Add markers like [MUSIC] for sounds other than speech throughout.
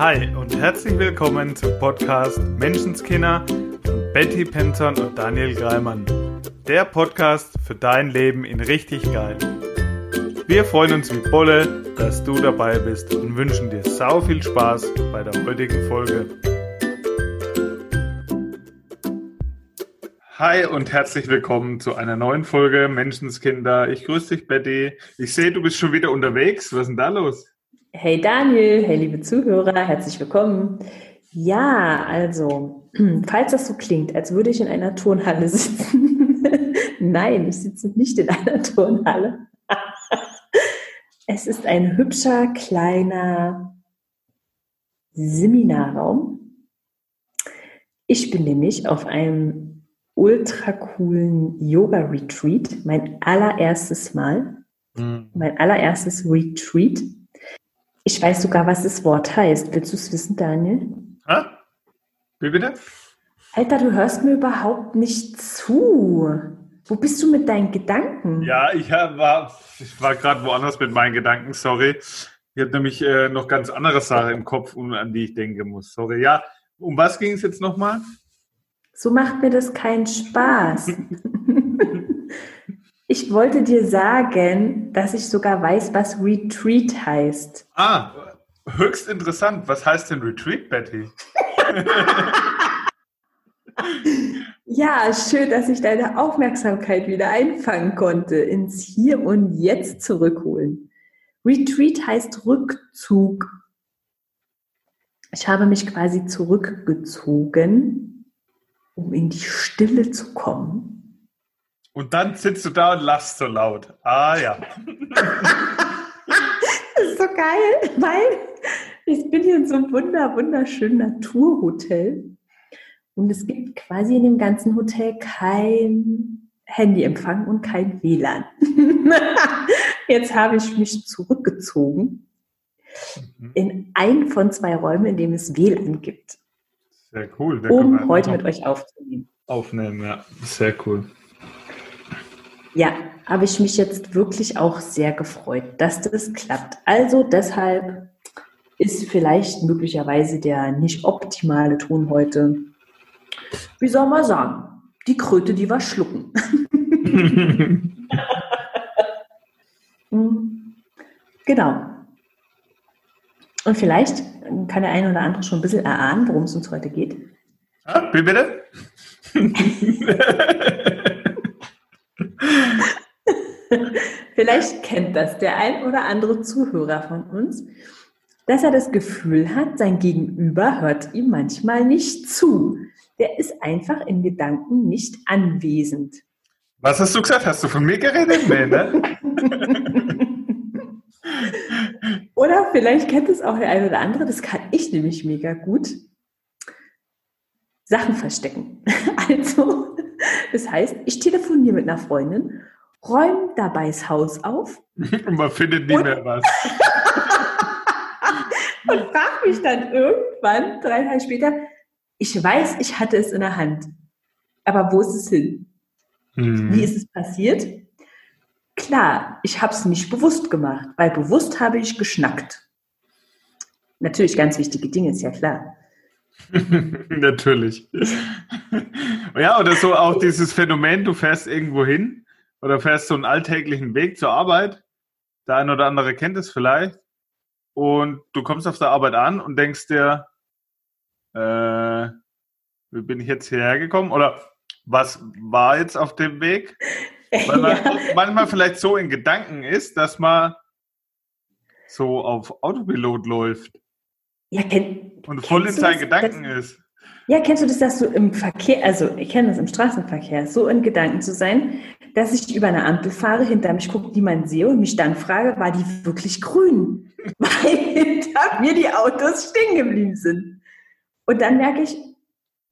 Hi und herzlich willkommen zum Podcast Menschenskinder von Betty Penton und Daniel Greimann. Der Podcast für dein Leben in richtig geil. Wir freuen uns wie Bolle, dass du dabei bist und wünschen dir sau viel Spaß bei der heutigen Folge. Hi und herzlich willkommen zu einer neuen Folge Menschenskinder. Ich grüße dich, Betty. Ich sehe, du bist schon wieder unterwegs. Was ist denn da los? Hey Daniel, hey liebe Zuhörer, herzlich willkommen. Ja, also, [CLEARS THROAT] falls das so klingt, als würde ich in einer Turnhalle sitzen. [LAUGHS] Nein, ich sitze nicht in einer Turnhalle. es ist ein hübscher, kleiner Seminarraum. Ich bin nämlich auf einem ultra coolen Yoga-Retreat, mein allererstes Mal, mhm. mein allererstes Retreat ich weiß sogar, was das Wort heißt. Willst du es wissen, Daniel? Hä? Wie bitte? Alter, du hörst mir überhaupt nicht zu. Wo bist du mit deinen Gedanken? Ja, ich war, ich war gerade woanders mit meinen Gedanken, sorry. Ich habe nämlich äh, noch ganz andere Sachen im Kopf, an die ich denken muss. Sorry. Ja, um was ging es jetzt nochmal? So macht mir das keinen Spaß. [LAUGHS] Ich wollte dir sagen, dass ich sogar weiß, was Retreat heißt. Ah, höchst interessant. Was heißt denn Retreat, Betty? [LAUGHS] ja, schön, dass ich deine Aufmerksamkeit wieder einfangen konnte, ins Hier und Jetzt zurückholen. Retreat heißt Rückzug. Ich habe mich quasi zurückgezogen, um in die Stille zu kommen und dann sitzt du da und lachst so laut. Ah ja. [LAUGHS] das ist so geil, weil ich bin hier in so einem wunder, wunderschönen Naturhotel. Und es gibt quasi in dem ganzen Hotel kein Handyempfang und kein WLAN. [LAUGHS] Jetzt habe ich mich zurückgezogen mhm. in ein von zwei Räumen, in dem es WLAN gibt. Sehr cool. um heute mit euch aufzunehmen. Aufnehmen, ja. Sehr cool. Ja, habe ich mich jetzt wirklich auch sehr gefreut, dass das klappt. Also deshalb ist vielleicht möglicherweise der nicht optimale Ton heute, wie soll man sagen, die Kröte, die wir schlucken. [LAUGHS] genau. Und vielleicht kann der eine oder andere schon ein bisschen erahnen, worum es uns heute geht. Ah, wie bitte? [LAUGHS] Vielleicht kennt das der ein oder andere Zuhörer von uns, dass er das Gefühl hat, sein Gegenüber hört ihm manchmal nicht zu. Der ist einfach in Gedanken nicht anwesend. Was hast du gesagt? Hast du von mir geredet? Nee, ne? [LAUGHS] oder vielleicht kennt es auch der eine oder andere, das kann ich nämlich mega gut. Sachen verstecken. [LAUGHS] Also, das heißt, ich telefoniere mit einer Freundin räumt dabei das Haus auf. [LAUGHS] Und man findet nie mehr was. [LAUGHS] und fragt mich dann irgendwann, drei Tage später, ich weiß, ich hatte es in der Hand. Aber wo ist es hin? Hm. Wie ist es passiert? Klar, ich habe es nicht bewusst gemacht, weil bewusst habe ich geschnackt. Natürlich ganz wichtige Dinge, ist ja klar. [LAUGHS] Natürlich. ja, oder so auch dieses Phänomen, du fährst irgendwo hin oder fährst so einen alltäglichen Weg zur Arbeit. Der eine oder andere kennt es vielleicht. Und du kommst auf der Arbeit an und denkst dir, äh, wie bin ich jetzt hierher gekommen? Oder was war jetzt auf dem Weg? [LAUGHS] Weil man ja. manchmal vielleicht so in Gedanken ist, dass man so auf Autopilot läuft. Ja, kenn, und voll in seinen Gedanken das, ist. Ja, kennst du das, dass du im Verkehr, also ich kenne das im Straßenverkehr, so in Gedanken zu sein, dass ich über eine Ampel fahre, hinter mich gucke, niemand sehe und mich dann frage, war die wirklich grün? [LAUGHS] Weil hinter mir die Autos stehen geblieben sind. Und dann merke ich,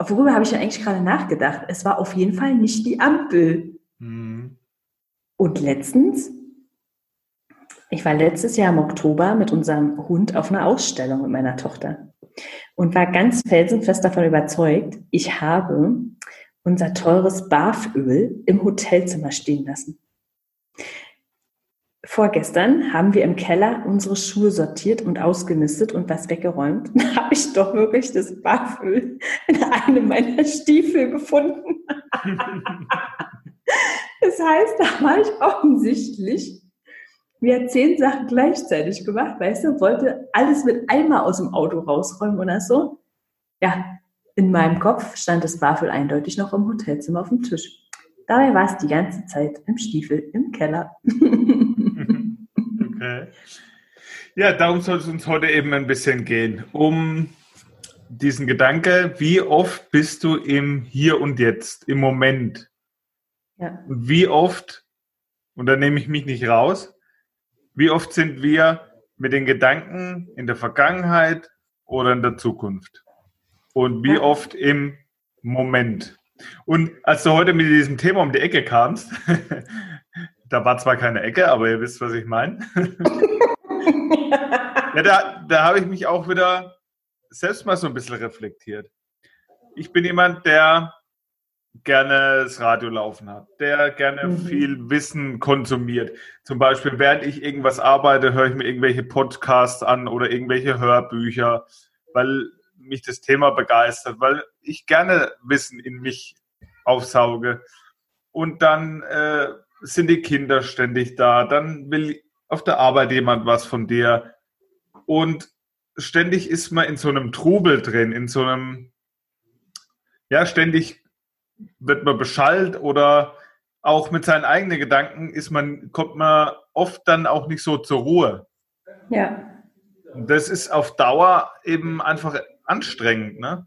worüber habe ich ja eigentlich gerade nachgedacht? Es war auf jeden Fall nicht die Ampel. Mhm. Und letztens, ich war letztes Jahr im Oktober mit unserem Hund auf einer Ausstellung mit meiner Tochter und war ganz felsenfest davon überzeugt, ich habe unser teures Barföl im Hotelzimmer stehen lassen. vorgestern haben wir im Keller unsere Schuhe sortiert und ausgemistet und was weggeräumt. [LAUGHS] Da habe ich doch wirklich das Barfüll in einem meiner Stiefel gefunden. [LAUGHS] das heißt, da war ich offensichtlich, mir zehn Sachen gleichzeitig gemacht, weißt du, wollte alles mit einmal aus dem Auto rausräumen oder so. Ja, in meinem Kopf stand das Barfüll eindeutig noch im Hotelzimmer auf dem Tisch. Dabei war es die ganze Zeit im Stiefel im Keller. [LAUGHS] okay. Ja, darum soll es uns heute eben ein bisschen gehen. Um diesen Gedanke, wie oft bist du im Hier und Jetzt, im Moment? Ja. Und wie oft, und da nehme ich mich nicht raus, wie oft sind wir mit den Gedanken in der Vergangenheit oder in der Zukunft? Und wie oft im Moment? Und als du heute mit diesem Thema um die Ecke kamst, [LAUGHS] da war zwar keine Ecke, aber ihr wisst, was ich meine. [LAUGHS] ja, da, da habe ich mich auch wieder selbst mal so ein bisschen reflektiert. Ich bin jemand, der gerne das Radio laufen hat, der gerne mhm. viel Wissen konsumiert. Zum Beispiel, während ich irgendwas arbeite, höre ich mir irgendwelche Podcasts an oder irgendwelche Hörbücher, weil mich das Thema begeistert, weil ich gerne Wissen in mich aufsauge. Und dann äh, sind die Kinder ständig da, dann will auf der Arbeit jemand was von dir. Und ständig ist man in so einem Trubel drin, in so einem, ja, ständig wird man beschallt oder auch mit seinen eigenen Gedanken ist man, kommt man oft dann auch nicht so zur Ruhe. Ja. Das ist auf Dauer eben einfach anstrengend, ne?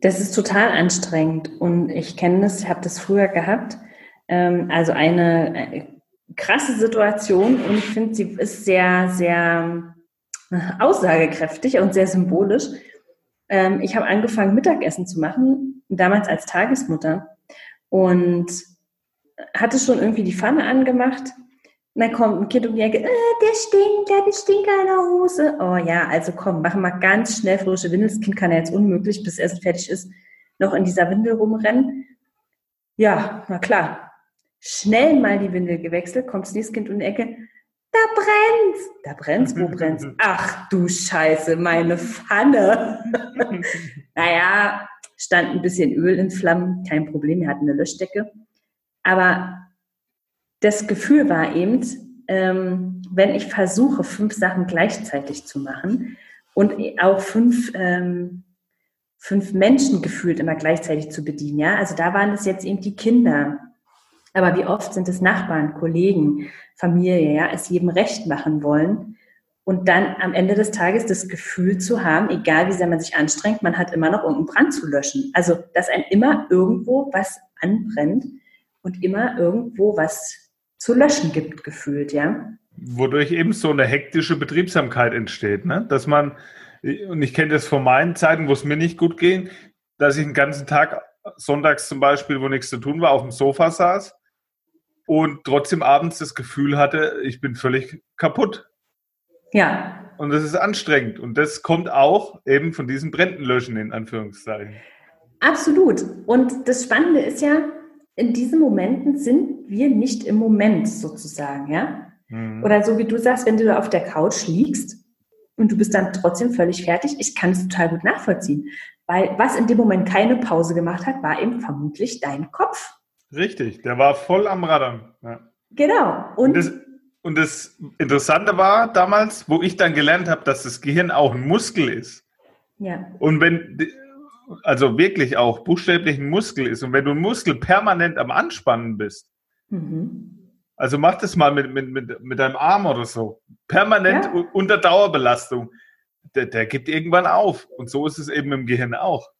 Das ist total anstrengend und ich kenne das, ich habe das früher gehabt. Ähm, also eine äh, krasse Situation und ich finde, sie ist sehr, sehr äh, aussagekräftig und sehr symbolisch. Ähm, ich habe angefangen, Mittagessen zu machen, damals als Tagesmutter und hatte schon irgendwie die Pfanne angemacht und dann kommt ein Kind um die Ecke, äh, der stinkt, der hat einen Stinker in der Hose. Oh ja, also komm, machen wir ganz schnell frische Windel. Das Kind kann ja jetzt unmöglich, bis Essen fertig ist, noch in dieser Windel rumrennen. Ja, na klar. Schnell mal die Windel gewechselt, kommt das nächste Kind um die Ecke. Da brennt's. Da brennt's, wo brennt's? [LAUGHS] Ach du Scheiße, meine Pfanne. [LAUGHS] naja, stand ein bisschen Öl in Flammen, kein Problem, wir hatten eine Löschdecke. Aber das Gefühl war eben, ähm, wenn ich versuche, fünf Sachen gleichzeitig zu machen und auch fünf, ähm, fünf Menschen gefühlt immer gleichzeitig zu bedienen, ja, also da waren es jetzt eben die Kinder. Aber wie oft sind es Nachbarn, Kollegen, Familie, ja, es jedem recht machen wollen und dann am Ende des Tages das Gefühl zu haben, egal wie sehr man sich anstrengt, man hat immer noch irgendeinen Brand zu löschen. Also, dass ein immer irgendwo was anbrennt und immer irgendwo was zu löschen gibt, gefühlt, ja. Wodurch eben so eine hektische Betriebsamkeit entsteht, ne? Dass man, und ich kenne das von meinen Zeiten, wo es mir nicht gut ging, dass ich den ganzen Tag, sonntags zum Beispiel, wo nichts zu tun war, auf dem Sofa saß und trotzdem abends das Gefühl hatte, ich bin völlig kaputt. Ja. Und das ist anstrengend. Und das kommt auch eben von diesen Bränden löschen, in Anführungszeichen. Absolut. Und das Spannende ist ja, in diesen Momenten sind wir nicht im Moment sozusagen, ja? Mhm. Oder so wie du sagst, wenn du auf der Couch liegst und du bist dann trotzdem völlig fertig, ich kann es total gut nachvollziehen. Weil was in dem Moment keine Pause gemacht hat, war eben vermutlich dein Kopf. Richtig, der war voll am Radern. Ja. Genau. Und, und, das, und das Interessante war damals, wo ich dann gelernt habe, dass das Gehirn auch ein Muskel ist. Ja. Und wenn also wirklich auch buchstäblich ein Muskel ist und wenn du einen Muskel permanent am Anspannen bist, mhm. also mach das mal mit, mit, mit, mit deinem Arm oder so, permanent ja. unter Dauerbelastung, der, der gibt irgendwann auf. Und so ist es eben im Gehirn auch.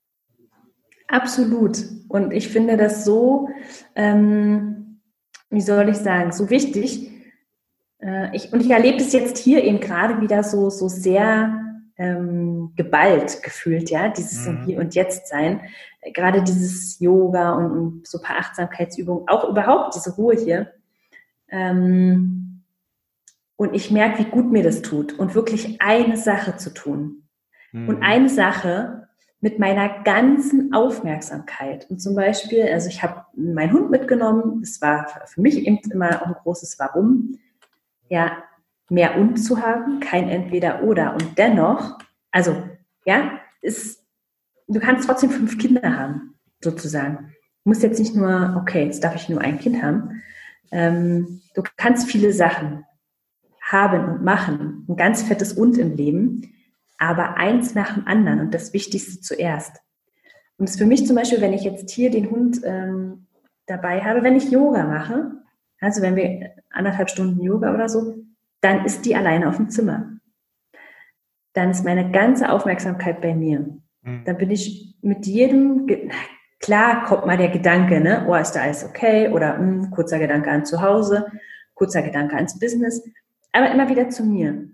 Absolut. Und ich finde das so, ähm, wie soll ich sagen, so wichtig. Äh, ich, und ich erlebe es jetzt hier eben gerade wieder so, so sehr ähm, geballt gefühlt, ja, dieses mhm. Hier und Jetzt sein. Gerade dieses Yoga und, und, so ein paar Achtsamkeitsübungen, auch überhaupt diese Ruhe hier. Ähm, und ich merke, wie gut mir das tut und wirklich eine Sache zu tun. Mhm. Und eine Sache mit meiner ganzen Aufmerksamkeit. Und zum Beispiel, also ich habe meinen Hund mitgenommen, das war für mich eben immer auch ein großes Warum. Ja, mehr und zu haben, kein entweder oder. Und dennoch, also, ja, ist, du kannst trotzdem fünf Kinder haben, sozusagen. Du musst jetzt nicht nur, okay, jetzt darf ich nur ein Kind haben. Ähm, du kannst viele Sachen haben und machen, ein ganz fettes Und im Leben, aber eins nach dem anderen und das Wichtigste zuerst. Und es ist für mich zum Beispiel, wenn ich jetzt hier den Hund ähm, dabei habe, wenn ich Yoga mache, also wenn wir anderthalb Stunden Yoga oder so, dann ist die alleine auf dem Zimmer. Dann ist meine ganze Aufmerksamkeit bei mir. Mhm. Dann bin ich mit jedem, klar kommt mal der Gedanke, ne, oh, ist da alles okay? Oder mh, hm, kurzer Gedanke an zu Hause, kurzer Gedanke ans Business, aber immer wieder zu mir.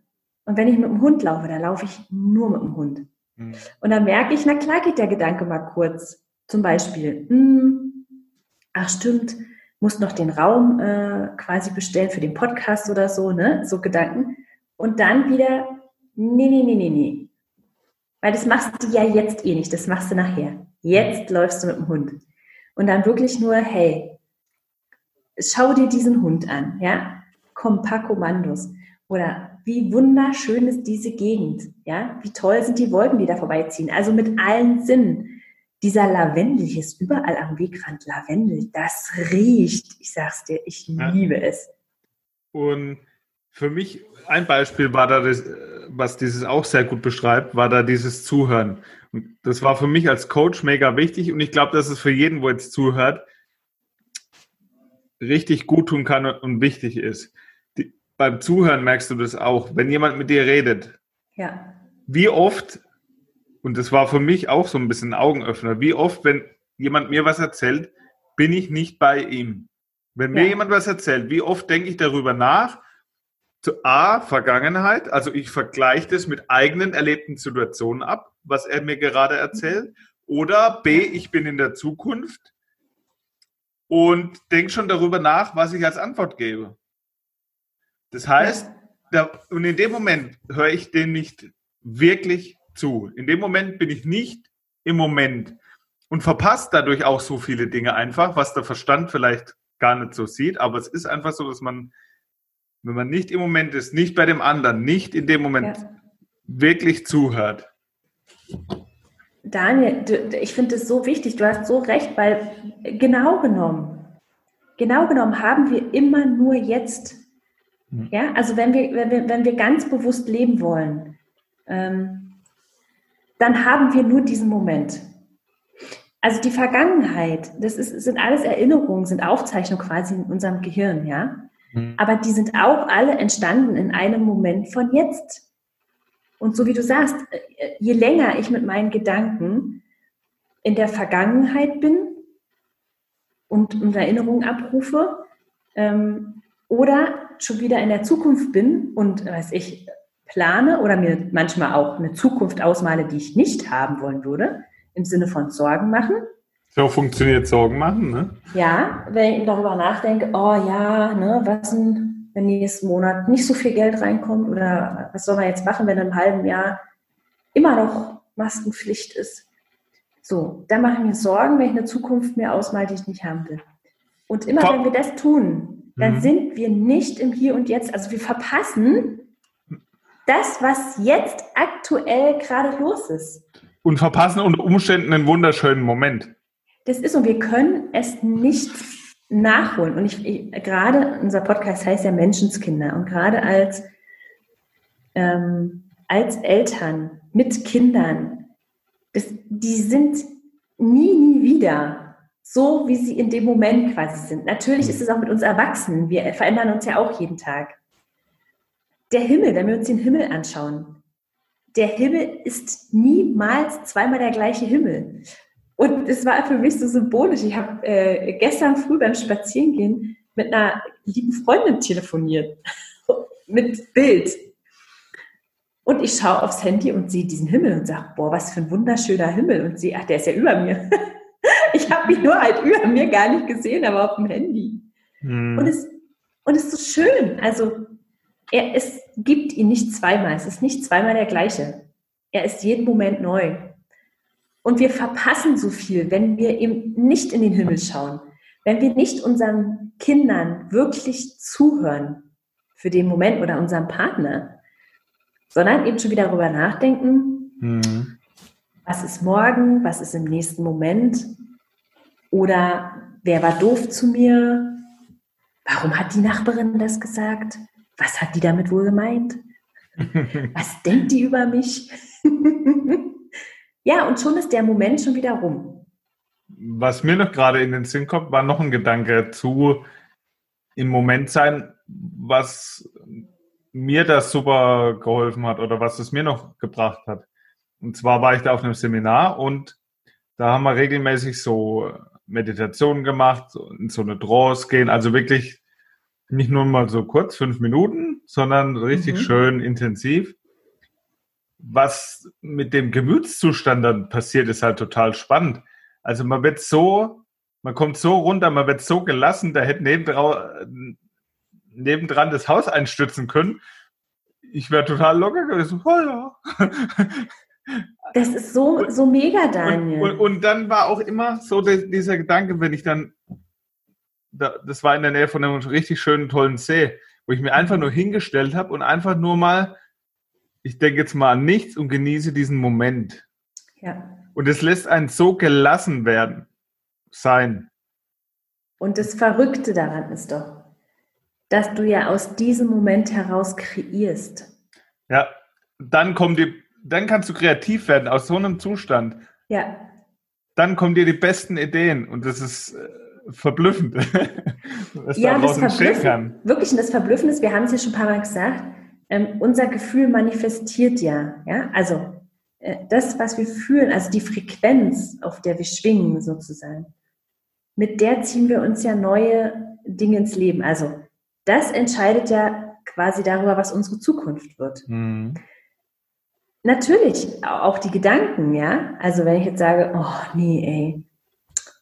Und wenn ich mit dem Hund laufe, dann laufe ich nur mit dem Hund. Mhm. Und dann merke ich, na klar geht der Gedanke mal kurz. Zum Beispiel, mh, hm, ach stimmt, muss noch den Raum äh, quasi bestellen für den Podcast oder so, ne? So Gedanken. Und dann wieder, nee, nee, nee, nee, nee. Weil das machst du ja jetzt eh nicht, das machst du nachher. Jetzt läufst du mit dem Hund. Und dann wirklich nur, hey, schau dir diesen Hund an, ja? Komm, paar Kommandos. Oder wie wunderschön ist diese Gegend, ja? Wie toll sind die Wolken, die da vorbeiziehen. Also mit allen Sinnen dieser Lavendel, hier ist überall am Wegrand Lavendel, das riecht. Ich sag's dir, ich ja. liebe es. Und für mich ein Beispiel war da, das, was dieses auch sehr gut beschreibt, war da dieses Zuhören. Und das war für mich als Coach mega wichtig und ich glaube, dass es für jeden, wo jetzt zuhört, richtig gut tun kann und wichtig ist. Die, beim Zuhören merkst du das auch, wenn jemand mit dir redet. Ja. Wie oft und das war für mich auch so ein bisschen ein Augenöffner. Wie oft, wenn jemand mir was erzählt, bin ich nicht bei ihm. Wenn ja. mir jemand was erzählt, wie oft denke ich darüber nach? Zu A, Vergangenheit, also ich vergleiche das mit eigenen erlebten Situationen ab, was er mir gerade erzählt. Oder B, ich bin in der Zukunft und denke schon darüber nach, was ich als Antwort gebe. Das heißt, da, und in dem Moment höre ich den nicht wirklich zu. In dem Moment bin ich nicht im Moment und verpasst dadurch auch so viele Dinge einfach, was der Verstand vielleicht gar nicht so sieht. Aber es ist einfach so, dass man, wenn man nicht im Moment ist, nicht bei dem anderen, nicht in dem Moment ja. wirklich zuhört. Daniel, du, ich finde es so wichtig, du hast so recht, weil genau genommen, genau genommen haben wir immer nur jetzt. Hm. Ja, also wenn wir, wenn wir, wenn wir ganz bewusst leben wollen, ähm, dann haben wir nur diesen Moment. Also die Vergangenheit, das ist, sind alles Erinnerungen, sind Aufzeichnungen quasi in unserem Gehirn, ja. Mhm. Aber die sind auch alle entstanden in einem Moment von jetzt. Und so wie du sagst, äh, je länger ich mit meinen Gedanken in der Vergangenheit bin und, und Erinnerungen abrufe, ähm, oder schon wieder in der Zukunft bin und, weiß ich, plane oder mir manchmal auch eine Zukunft ausmale, die ich nicht haben wollen würde, im Sinne von Sorgen machen. So funktioniert Sorgen machen, ne? Ja, wenn ich darüber nachdenke, oh ja, ne, was denn, wenn nächsten Monat nicht so viel Geld reinkommt oder was soll man jetzt machen, wenn einem halben Jahr immer noch Maskenpflicht ist. So, da mache ich mir Sorgen, wenn ich eine Zukunft mir ausmale, die ich nicht haben will. Und immer Top. wenn wir das tun, dann mhm. sind wir nicht im Hier und Jetzt. Also wir verpassen das, was jetzt aktuell gerade los ist. Und verpassen unter Umständen einen wunderschönen Moment. Das ist und wir können es nicht nachholen. Und ich, ich gerade unser Podcast heißt ja Menschenskinder und gerade als ähm, als Eltern mit Kindern, das, die sind nie, nie wieder so, wie sie in dem Moment quasi sind. Natürlich ist es auch mit uns Erwachsenen. Wir verändern uns ja auch jeden Tag. Der Himmel, wenn wir uns den Himmel anschauen, der Himmel ist niemals zweimal der gleiche Himmel. Und es war für mich so symbolisch. Ich habe äh, gestern früh beim Spazierengehen mit einer lieben Freundin telefoniert, [LAUGHS] mit Bild. Und ich schaue aufs Handy und sehe diesen Himmel und sage, boah, was für ein wunderschöner Himmel. Und sie, ach, der ist ja über mir. [LAUGHS] ich habe ihn nur halt über mir gar nicht gesehen, aber auf dem Handy. Hm. Und, es, und es ist so schön. Also er, es gibt ihn nicht zweimal. Es ist nicht zweimal der gleiche. Er ist jeden Moment neu. Und wir verpassen so viel, wenn wir eben nicht in den Himmel schauen, wenn wir nicht unseren Kindern wirklich zuhören, für den Moment oder unseren Partner, sondern eben schon wieder darüber nachdenken, mhm. was ist morgen, was ist im nächsten Moment oder wer war doof zu mir, warum hat die Nachbarin das gesagt, was hat die damit wohl gemeint, [LAUGHS] was denkt die über mich. [LAUGHS] ja, und schon ist der Moment schon wieder rum was mir noch gerade in den Sinn kommt, war noch ein Gedanke zu im Moment sein, was mir das super geholfen hat oder was es mir noch gebracht hat. Und zwar war ich da auf einem Seminar und da haben wir regelmäßig so Meditationen gemacht, in so eine Trance gehen, also wirklich nicht nur mal so kurz, fünf Minuten, sondern richtig mhm. schön intensiv. Was mit dem Gemütszustand dann passiert, ist halt total spannend. Also man wird so, man kommt so runter, man wird so gelassen, da hätte nebendran, nebendran das Haus einstürzen können. Ich wäre total locker gewesen. Oh ja. Das ist so, so mega, Daniel. Und, und, und, dann war auch immer so der, dieser Gedanke, wenn ich dann, das war in der Nähe von einem richtig schönen, tollen See, wo ich mir einfach nur hingestellt habe und einfach nur mal, ich denke jetzt mal an nichts und genieße diesen Moment. Ja. Und es lässt einen so gelassen werden, sein. Und das Verrückte daran ist doch, dass du ja aus diesem Moment heraus kreierst. Ja, dann kommt die, dann kannst du kreativ werden aus so einem Zustand. Ja. Dann kommen dir die besten Ideen und das ist äh, verblüffend, [LAUGHS] was ja, daraus entstehen kann. Wirklich, und das Verblüffende ist, wir haben es ja schon ein paar Mal gesagt, ähm, unser Gefühl manifestiert ja, ja, also äh, das, was wir fühlen, also die Frequenz, auf der wir schwingen sozusagen, mit der ziehen wir uns ja neue Dinge ins Leben. Also das entscheidet ja quasi darüber, was unsere Zukunft wird. Mhm. Natürlich auch die Gedanken, ja. Also wenn ich jetzt sage, oh nee, ey,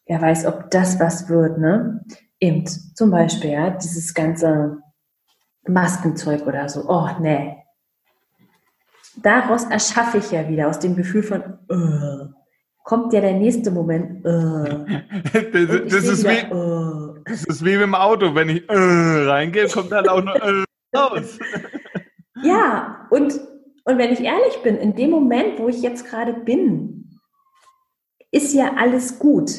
wer weiß, ob das was wird, ne? Eben, zum Beispiel, ja, dieses ganze Maskenzeug oder so. Oh nee, daraus erschaffe ich ja wieder, aus dem Gefühl von, uh, kommt ja der nächste Moment. Uh, [LAUGHS] das, das, ist wieder, wie, uh. das ist wie mit dem Auto, wenn ich reingehe, kommt dann auch noch [LAUGHS] raus. ja, und, und wenn ich ehrlich bin, in dem Moment, wo ich jetzt gerade bin, ist ja alles gut.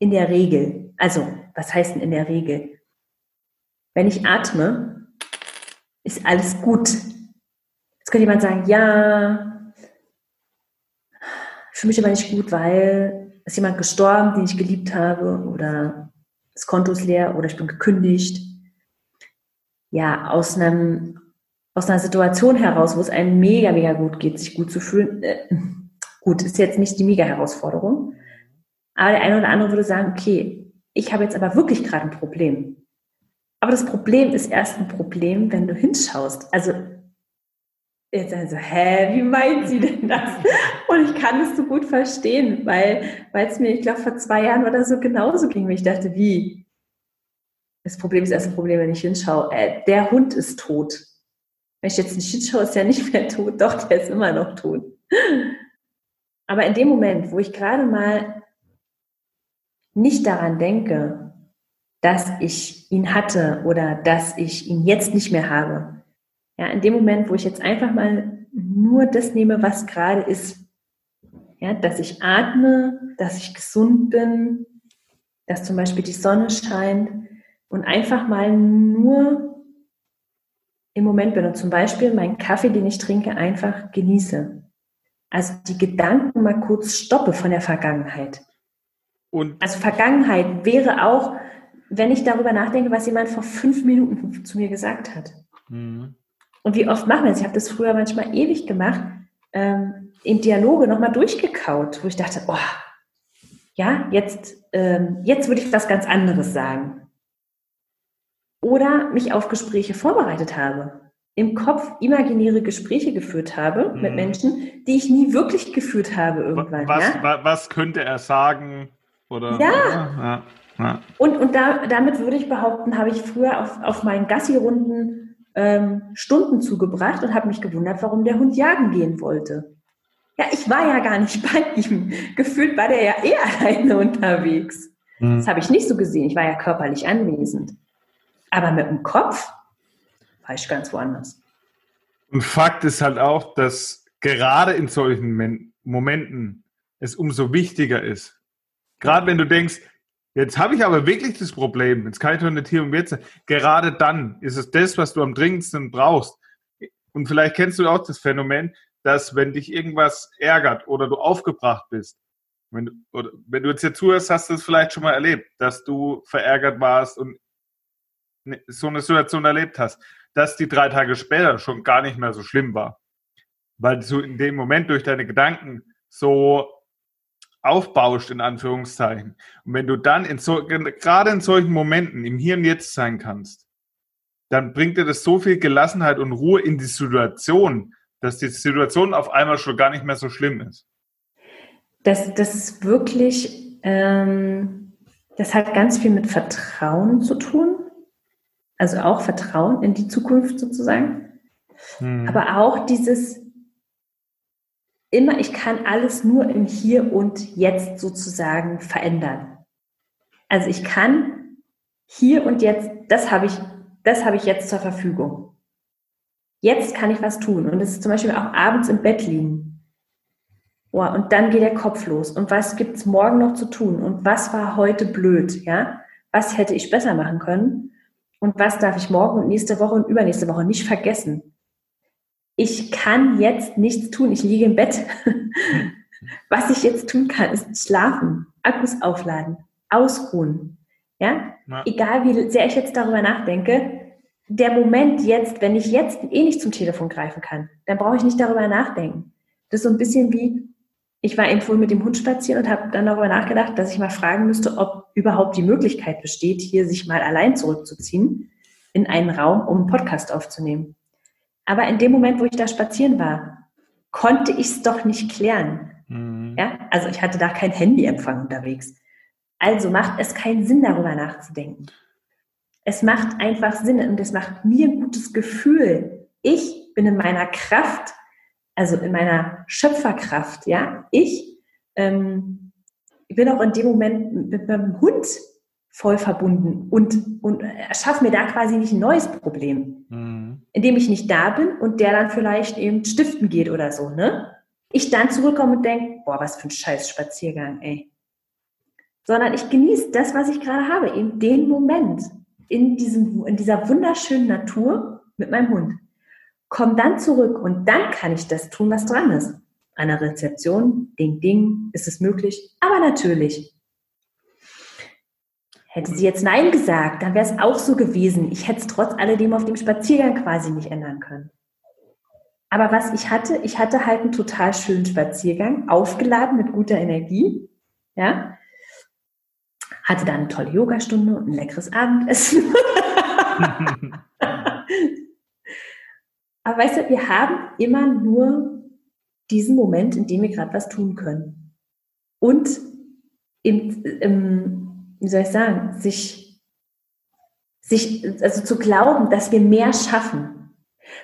In der Regel. Also, was heißt denn in der Regel? Wenn ich atme, ist alles gut Jetzt könnte jemand sagen, ja, ich fühle mich aber nicht gut, weil ist jemand gestorben, den ich geliebt habe oder das Konto ist leer oder ich bin gekündigt. Ja, aus einem aus einer Situation heraus, wo es einem mega, mega gut geht, sich gut zu fühlen. Äh, gut, ist jetzt nicht die mega Herausforderung. Aber der eine oder andere würde sagen, okay, ich habe jetzt aber wirklich gerade ein Problem. Aber das Problem ist erst ein Problem, wenn du hinschaust. Also Jetzt also, hä, wie meint sie denn das? Und ich kann es so gut verstehen, weil es mir, ich glaube, vor zwei Jahren oder so genauso ging, wie ich dachte, wie? Das Problem ist erst ein Problem, wenn ich hinschaue. Äh, der Hund ist tot. Wenn ich jetzt nicht hinschaue, ist er nicht mehr tot. Doch, der ist immer noch tot. Aber in dem Moment, wo ich gerade mal nicht daran denke, dass ich ihn hatte oder dass ich ihn jetzt nicht mehr habe, ja, in dem Moment, wo ich jetzt einfach mal nur das nehme, was gerade ist, ja, dass ich atme, dass ich gesund bin, dass zum Beispiel die Sonne scheint und einfach mal nur im Moment bin und zum Beispiel meinen Kaffee, den ich trinke, einfach genieße. Also die Gedanken mal kurz stoppe von der Vergangenheit. Und also Vergangenheit wäre auch, wenn ich darüber nachdenke, was jemand vor fünf Minuten zu mir gesagt hat. Mhm. Und wie oft machen wir das? Ich habe das früher manchmal ewig gemacht, ähm, in Dialoge nochmal durchgekaut, wo ich dachte, oh, ja, jetzt, ähm, jetzt würde ich was ganz anderes sagen. Oder mich auf Gespräche vorbereitet habe. Im Kopf imaginäre Gespräche geführt habe mhm. mit Menschen, die ich nie wirklich geführt habe irgendwann. Was, ja? was könnte er sagen? Oder, ja. ja, ja. Und, und da, damit würde ich behaupten, habe ich früher auf, auf meinen Gassi-Runden ähm, Stunden zugebracht und habe mich gewundert, warum der Hund jagen gehen wollte. Ja, ich war ja gar nicht [LAUGHS] bei ihm. Gefühlt war der ja eh alleine unterwegs. Mhm. Das habe ich nicht so gesehen. Ich war ja körperlich anwesend. Aber mit dem Kopf war ich ganz woanders. Und Fakt ist halt auch, dass gerade in solchen Momenten es umso wichtiger ist. Gerade wenn du denkst, jetzt habe ich aber wirklich das Problem, jetzt kann ich doch nicht hier und jetzt. Gerade dann ist es das, was du am dringendsten brauchst. Und vielleicht kennst du auch das Phänomen, dass wenn dich irgendwas ärgert oder du aufgebracht bist, wenn du, oder wenn du jetzt hier zuhörst, hast du es vielleicht schon mal erlebt, dass du verärgert warst und ne, so eine Situation erlebt hast, dass die drei Tage später schon gar nicht mehr so schlimm war. Weil du in dem Moment durch deine Gedanken so aufbaust, in Anführungszeichen. Und wenn du dann in so, gerade in solchen Momenten im Hier und Jetzt sein kannst, dann bringt dir das so viel Gelassenheit und Ruhe in die Situation, dass die Situation auf einmal schon gar nicht mehr so schlimm ist. Das, das ist wirklich, ähm, das hat ganz viel mit Vertrauen zu tun. Also auch Vertrauen in die Zukunft sozusagen. Hm. Aber auch dieses immer, ich kann alles nur im Hier und Jetzt sozusagen verändern. Also ich kann hier und jetzt, das habe ich, das habe ich jetzt zur Verfügung. Jetzt kann ich was tun. Und das ist zum Beispiel auch abends im Bett liegen. Oh, und dann geht der Kopf los. Und was gibt's morgen noch zu tun? Und was war heute blöd? Ja? Was hätte ich besser machen können? Und was darf ich morgen und nächste Woche und übernächste Woche nicht vergessen? Ich kann jetzt nichts tun. Ich liege im Bett. [LAUGHS] Was ich jetzt tun kann, ist schlafen, Akkus aufladen, ausruhen. Ja? ja? Egal wie sehr ich jetzt darüber nachdenke, der Moment jetzt, wenn ich jetzt eh nicht zum Telefon greifen kann, dann brauche ich nicht darüber nachdenken. Das ist so ein bisschen wie, ich war eben vorhin mit dem Hund spazieren und habe dann darüber nachgedacht, dass ich mal fragen müsste, ob überhaupt die Möglichkeit besteht, hier sich mal allein zurückzuziehen in einen Raum, um einen Podcast aufzunehmen. Aber in dem Moment, wo ich da spazieren war, konnte ich es doch nicht klären. Mhm. Ja? Also ich hatte da kein Handyempfang unterwegs. Also macht es keinen Sinn, darüber nachzudenken. Es macht einfach Sinn und es macht mir ein gutes Gefühl. Ich bin in meiner Kraft, also in meiner Schöpferkraft, ja. Ich ähm, bin auch in dem Moment mit meinem Hund voll verbunden und, und erschaffe mir da quasi nicht ein neues Problem, mhm. indem ich nicht da bin und der dann vielleicht eben stiften geht oder so, ne? Ich dann zurückkomme und denke, boah, was für ein scheiß Spaziergang, ey. Sondern ich genieße das, was ich gerade habe, in dem Moment in, diesem, in dieser wunderschönen Natur mit meinem Hund. Komm dann zurück und dann kann ich das tun, was dran ist. An der Rezeption, ding, ding, ist es möglich, aber natürlich. Hätte sie jetzt Nein gesagt, dann wäre es auch so gewesen. Ich hätte es trotz alledem auf dem Spaziergang quasi nicht ändern können. Aber was ich hatte, ich hatte halt einen total schönen Spaziergang, aufgeladen mit guter Energie. Ja, hatte dann eine tolle Yogastunde und ein leckeres Abendessen. [LAUGHS] Aber weißt du, wir haben immer nur diesen Moment, in dem wir gerade was tun können. Und im, im, wie soll ich sagen, sich, sich, also zu glauben, dass wir mehr schaffen,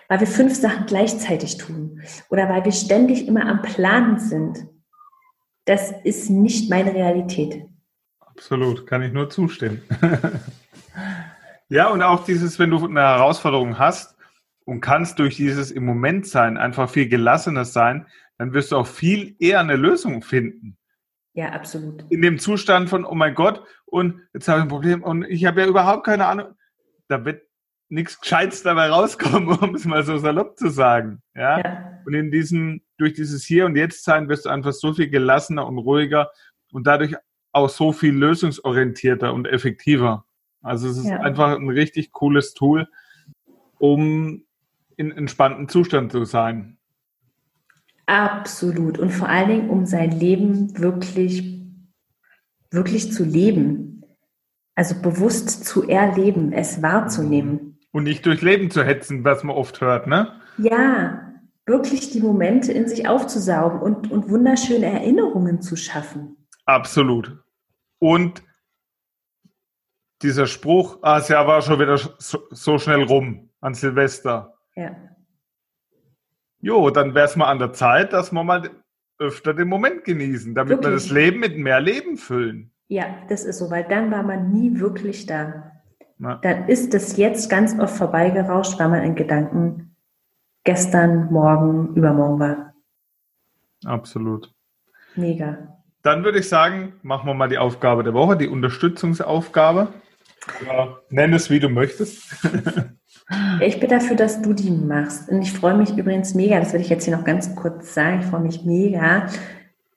weil wir fünf Sachen gleichzeitig tun oder weil wir ständig immer am Planen sind, das ist nicht meine Realität. Absolut, kann ich nur zustimmen. [LAUGHS] ja, und auch dieses, wenn du eine Herausforderung hast und kannst durch dieses im Moment sein einfach viel gelassener sein, dann wirst du auch viel eher eine Lösung finden. Ja, absolut. In dem Zustand von, oh mein Gott, und jetzt habe ich ein Problem und ich habe ja überhaupt keine Ahnung. Da wird nichts Gescheites dabei rauskommen, [LAUGHS] um es mal so salopp zu sagen. Ja? ja. Und in diesem, durch dieses Hier und Jetzt sein wirst du einfach so viel gelassener und ruhiger und dadurch auch so viel lösungsorientierter und effektiver. Also es ist ja. einfach ein richtig cooles Tool, um in entspannten Zustand zu sein. Absolut. Und vor allen Dingen, um sein Leben wirklich, wirklich zu leben. Also bewusst zu erleben, es wahrzunehmen. Und nicht durch Leben zu hetzen, was man oft hört, ne? Ja, wirklich die Momente in sich aufzusaugen und, und wunderschöne Erinnerungen zu schaffen. Absolut. Und dieser Spruch, ah, das Jahr war schon wieder so, so schnell rum an Silvester. Ja. Jo, dann wäre es mal an der Zeit, dass wir mal öfter den Moment genießen, damit wirklich? wir das Leben mit mehr Leben füllen. Ja, das ist so, weil dann war man nie wirklich da. ja. dann ist es jetzt ganz oft vorbeigerauscht, weil man in Gedanken gestern, morgen, übermorgen war. Absolut. Mega. Dann würde ich sagen, machen wir mal die Aufgabe der Woche, die Unterstützungsaufgabe. Ja, nenn es, wie du möchtest. [LAUGHS] ich bin dafür, dass du die machst. Und ich freue mich übrigens mega, das will ich jetzt hier noch ganz kurz sagen, ich freue mich mega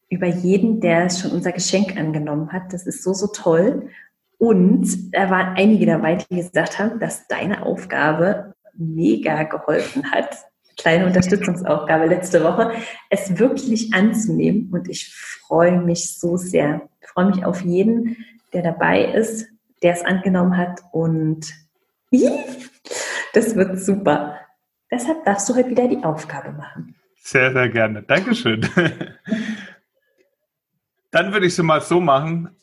über jeden, der schon unser Geschenk angenommen hat. Das ist so, so toll. Und da waren einige dabei, die gesagt haben, dass deine Aufgabe mega geholfen hat. Kleine Unterstützungsaufgabe letzte Woche, es wirklich anzunehmen. Und ich freue mich so sehr. Ich freue mich auf jeden, der dabei ist, der es angenommen hat. Und das wird super. Deshalb darfst du heute wieder die Aufgabe machen. Sehr, sehr gerne. Dankeschön. Dann würde ich es mal so machen,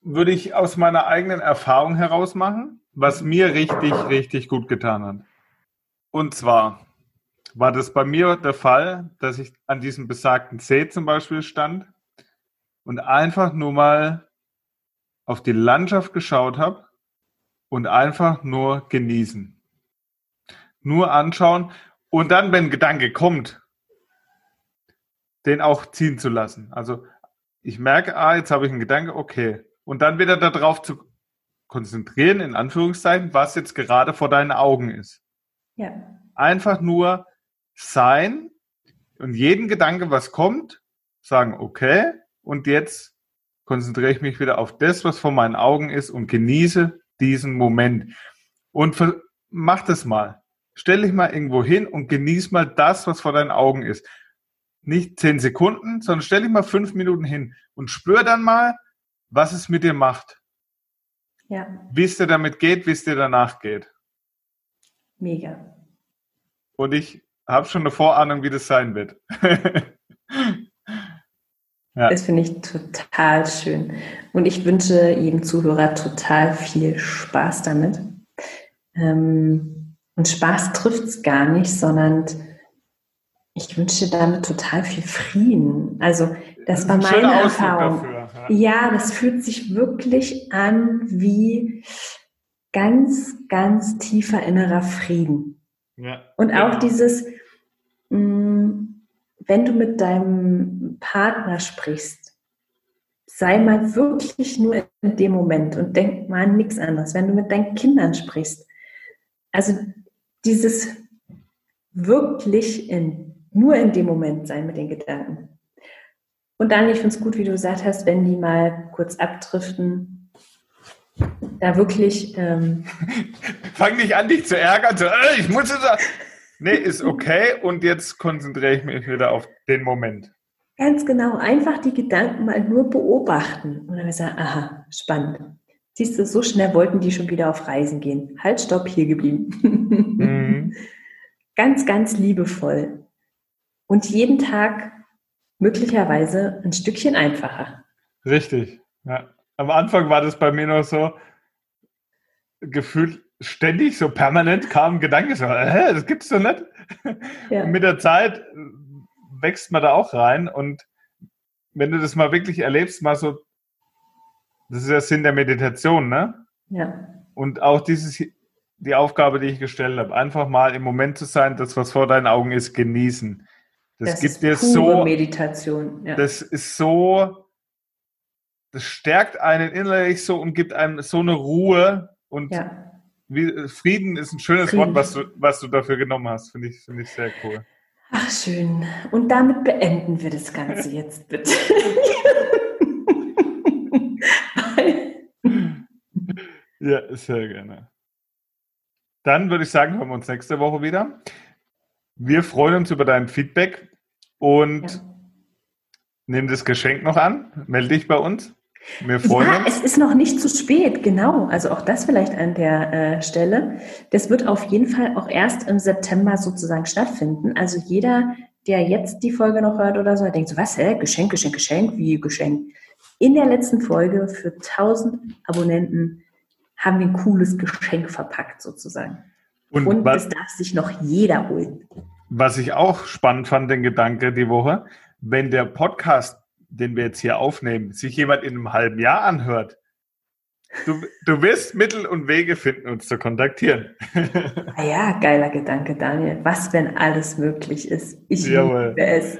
würde ich aus meiner eigenen Erfahrung heraus machen, was mir richtig, richtig gut getan hat. Und zwar war das bei mir der Fall, dass ich an diesem besagten See zum Beispiel stand und einfach nur mal auf die Landschaft geschaut habe und einfach nur genießen. Nur anschauen und dann, wenn ein Gedanke kommt, den auch ziehen zu lassen. Also ich merke, ah, jetzt habe ich einen Gedanke, okay. Und dann wieder darauf zu konzentrieren, in Anführungszeichen, was jetzt gerade vor deinen Augen ist. Ja. Einfach nur sein und jeden Gedanke, was kommt, sagen, okay, und jetzt konzentriere ich mich wieder auf das, was vor meinen Augen ist und genieße diesen Moment. Und mach das mal. Stell dich mal irgendwo hin und genieß mal das, was vor deinen Augen ist nicht zehn Sekunden, sondern stell dich mal fünf Minuten hin und spür dann mal, was es mit dir macht. Ja. Wie es dir damit geht, wie es dir danach geht. Mega. Und ich habe schon eine Vorahnung, wie das sein wird. [LAUGHS] ja. Das finde ich total schön. Und ich wünsche jedem Zuhörer total viel Spaß damit. Ähm, und Spaß trifft es gar nicht, sondern ich wünsche damit total viel Frieden. Also das war meine Erfahrung. Dafür, ja. ja, das fühlt sich wirklich an wie ganz, ganz tiefer innerer Frieden. Ja. Und auch ja. dieses, mm, wenn du mit deinem Partner sprichst, sei mal wirklich nur in dem Moment und denk mal an nichts anderes. Wenn du mit deinen Kindern sprichst, also dieses wirklich in nur in dem Moment sein mit den Gedanken. Und dann, ich finde es gut, wie du gesagt hast, wenn die mal kurz abdriften, da wirklich. Ähm, [LAUGHS] Fang nicht an, dich zu ärgern, so, äh, ich muss jetzt. Nee, ist okay und jetzt konzentriere ich mich wieder auf den Moment. Ganz genau, einfach die Gedanken mal nur beobachten und dann sagen, aha, spannend. Siehst du, so schnell wollten die schon wieder auf Reisen gehen. Halt, stopp, hier geblieben. Mhm. [LAUGHS] ganz, ganz liebevoll und jeden Tag möglicherweise ein Stückchen einfacher. Richtig. Ja. Am Anfang war das bei mir noch so gefühlt ständig, so permanent kam Gedanke so, hä, das gibt's doch nicht. Ja. Und mit der Zeit wächst man da auch rein und wenn du das mal wirklich erlebst, mal so, das ist ja Sinn der Meditation, ne? Ja. Und auch dieses, die Aufgabe, die ich gestellt habe, einfach mal im Moment zu sein, das, was vor deinen Augen ist, genießen. Das, das gibt dir so Meditation. Ja. Das ist so, das stärkt einen innerlich so und gibt einem so eine Ruhe und ja. Wie, Frieden ist ein schönes Frieden. Wort, was du, was du dafür genommen hast. Finde ich, finde ich sehr cool. Ach schön. Und damit beenden wir das Ganze jetzt bitte. [LAUGHS] ja, sehr gerne. Dann würde ich sagen, hören wir uns nächste Woche wieder. Wir freuen uns über dein Feedback und ja. nimm das Geschenk noch an. Melde dich bei uns. Wir freuen ja, uns. es ist noch nicht zu spät, genau. Also auch das vielleicht an der äh, Stelle. Das wird auf jeden Fall auch erst im September sozusagen stattfinden. Also jeder, der jetzt die Folge noch hört oder so, denkt so, was, hä? Geschenk, Geschenk, Geschenk, wie Geschenk. In der letzten Folge für 1000 Abonnenten haben wir ein cooles Geschenk verpackt sozusagen. Und, Und was, das darf sich noch jeder holen. Was ich auch spannend fand, den Gedanke die Woche, wenn der Podcast, den wir jetzt hier aufnehmen, sich jemand in einem halben Jahr anhört, Du, du wirst Mittel und Wege finden, uns zu kontaktieren. Ah ja, geiler Gedanke, Daniel. Was, wenn alles möglich ist? Ich Jawohl. liebe es.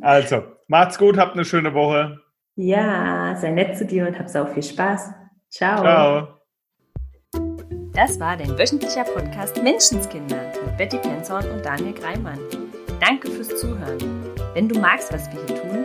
Also, macht's gut, habt eine schöne Woche. Ja, sei nett zu dir und hab sau viel Spaß. Ciao. Ciao. Das war dein wöchentlicher Podcast Menschenskinder mit Betty Penzorn und Daniel Greimann. Danke fürs Zuhören. Wenn du magst, was wir hier tun,